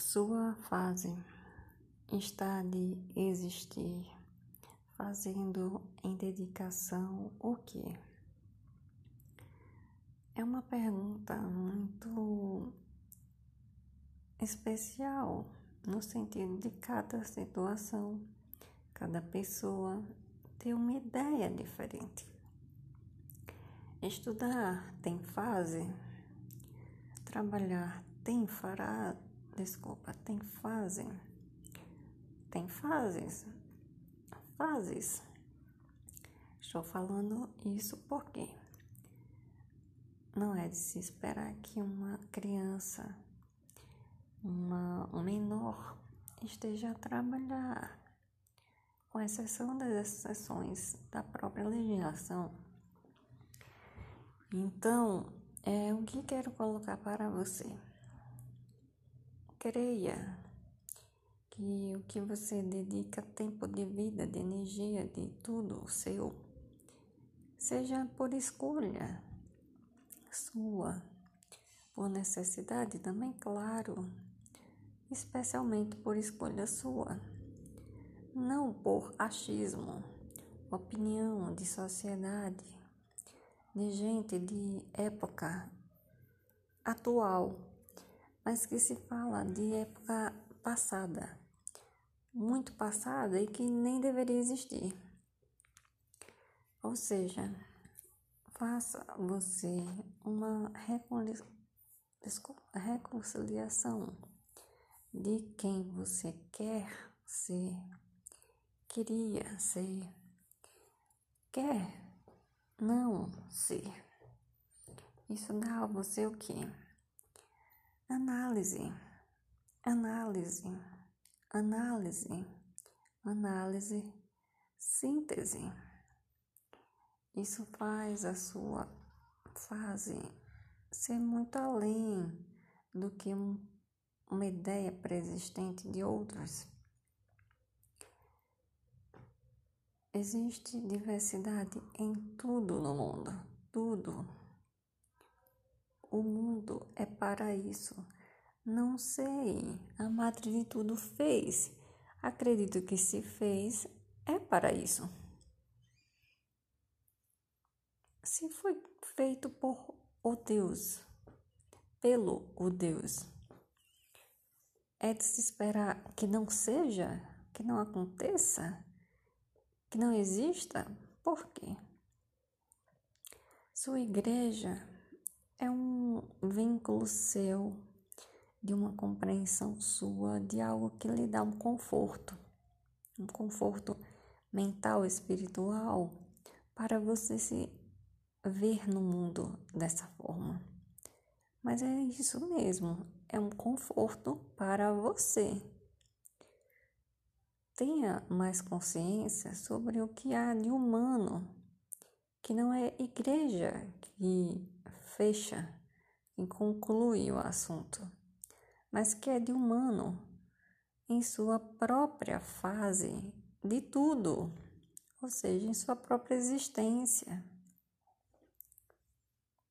Sua fase está de existir, fazendo em dedicação o que? É uma pergunta muito especial no sentido de cada situação, cada pessoa ter uma ideia diferente. Estudar tem fase, trabalhar tem fará, desculpa, tem fase, tem fases, fases. Estou falando isso porque não é de se esperar que uma criança, uma, um menor, esteja a trabalhar, com exceção das exceções da própria legislação. Então, é o que quero colocar para você. Creia que o que você dedica tempo de vida, de energia, de tudo seu, seja por escolha sua, por necessidade também, claro, especialmente por escolha sua, não por achismo, opinião de sociedade, de gente de época atual, mas que se fala de época passada, muito passada e que nem deveria existir. Ou seja, faça você uma reconciliação de quem você quer ser, queria ser, quer não ser. Isso dá a você o que? Análise, análise, análise, análise, síntese. Isso faz a sua fase ser muito além do que um, uma ideia preexistente de outras. Existe diversidade em tudo no mundo, tudo. O mundo é para isso. Não sei, a matriz de tudo fez. Acredito que se fez é para isso. Se foi feito por o Deus, pelo o Deus, é de se esperar que não seja, que não aconteça? que não exista? Por quê? Sua igreja é um vínculo seu, de uma compreensão sua, de algo que lhe dá um conforto, um conforto mental, espiritual, para você se ver no mundo dessa forma. Mas é isso mesmo, é um conforto para você tenha mais consciência sobre o que há de humano, que não é igreja que fecha e conclui o assunto, mas que é de humano em sua própria fase de tudo, ou seja, em sua própria existência.